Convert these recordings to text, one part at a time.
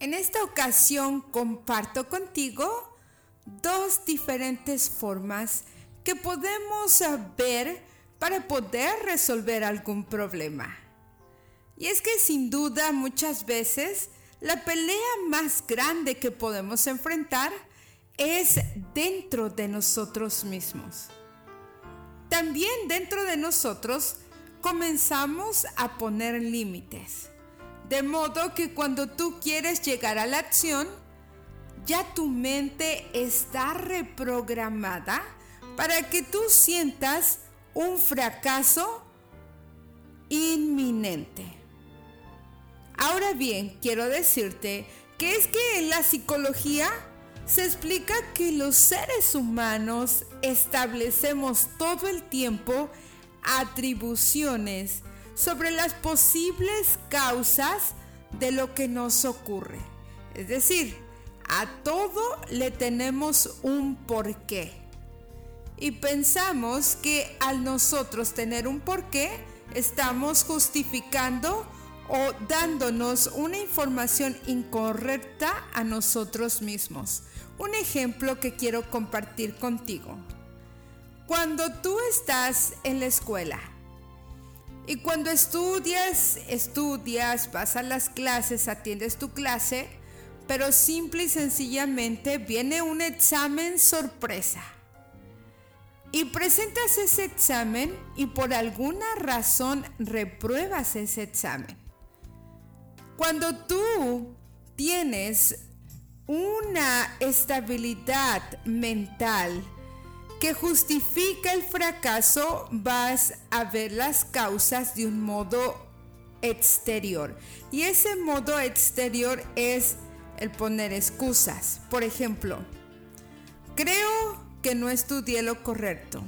En esta ocasión comparto contigo dos diferentes formas que podemos ver para poder resolver algún problema. Y es que sin duda muchas veces la pelea más grande que podemos enfrentar es dentro de nosotros mismos. También dentro de nosotros comenzamos a poner límites. De modo que cuando tú quieres llegar a la acción, ya tu mente está reprogramada para que tú sientas un fracaso inminente. Ahora bien, quiero decirte que es que en la psicología se explica que los seres humanos establecemos todo el tiempo atribuciones sobre las posibles causas de lo que nos ocurre. Es decir, a todo le tenemos un porqué. Y pensamos que al nosotros tener un porqué, estamos justificando o dándonos una información incorrecta a nosotros mismos. Un ejemplo que quiero compartir contigo. Cuando tú estás en la escuela y cuando estudias, estudias, vas a las clases, atiendes tu clase, pero simple y sencillamente viene un examen sorpresa. Y presentas ese examen y por alguna razón repruebas ese examen. Cuando tú tienes una estabilidad mental, que justifica el fracaso, vas a ver las causas de un modo exterior. Y ese modo exterior es el poner excusas. Por ejemplo, creo que no estudié lo correcto.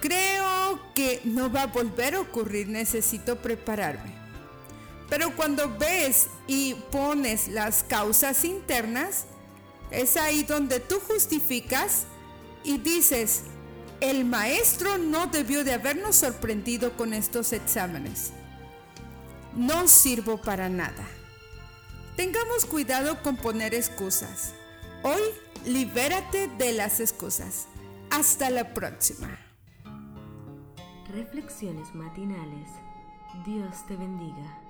Creo que no va a volver a ocurrir, necesito prepararme. Pero cuando ves y pones las causas internas, es ahí donde tú justificas y dices, el maestro no debió de habernos sorprendido con estos exámenes. No sirvo para nada. Tengamos cuidado con poner excusas. Hoy libérate de las excusas. Hasta la próxima. Reflexiones matinales. Dios te bendiga.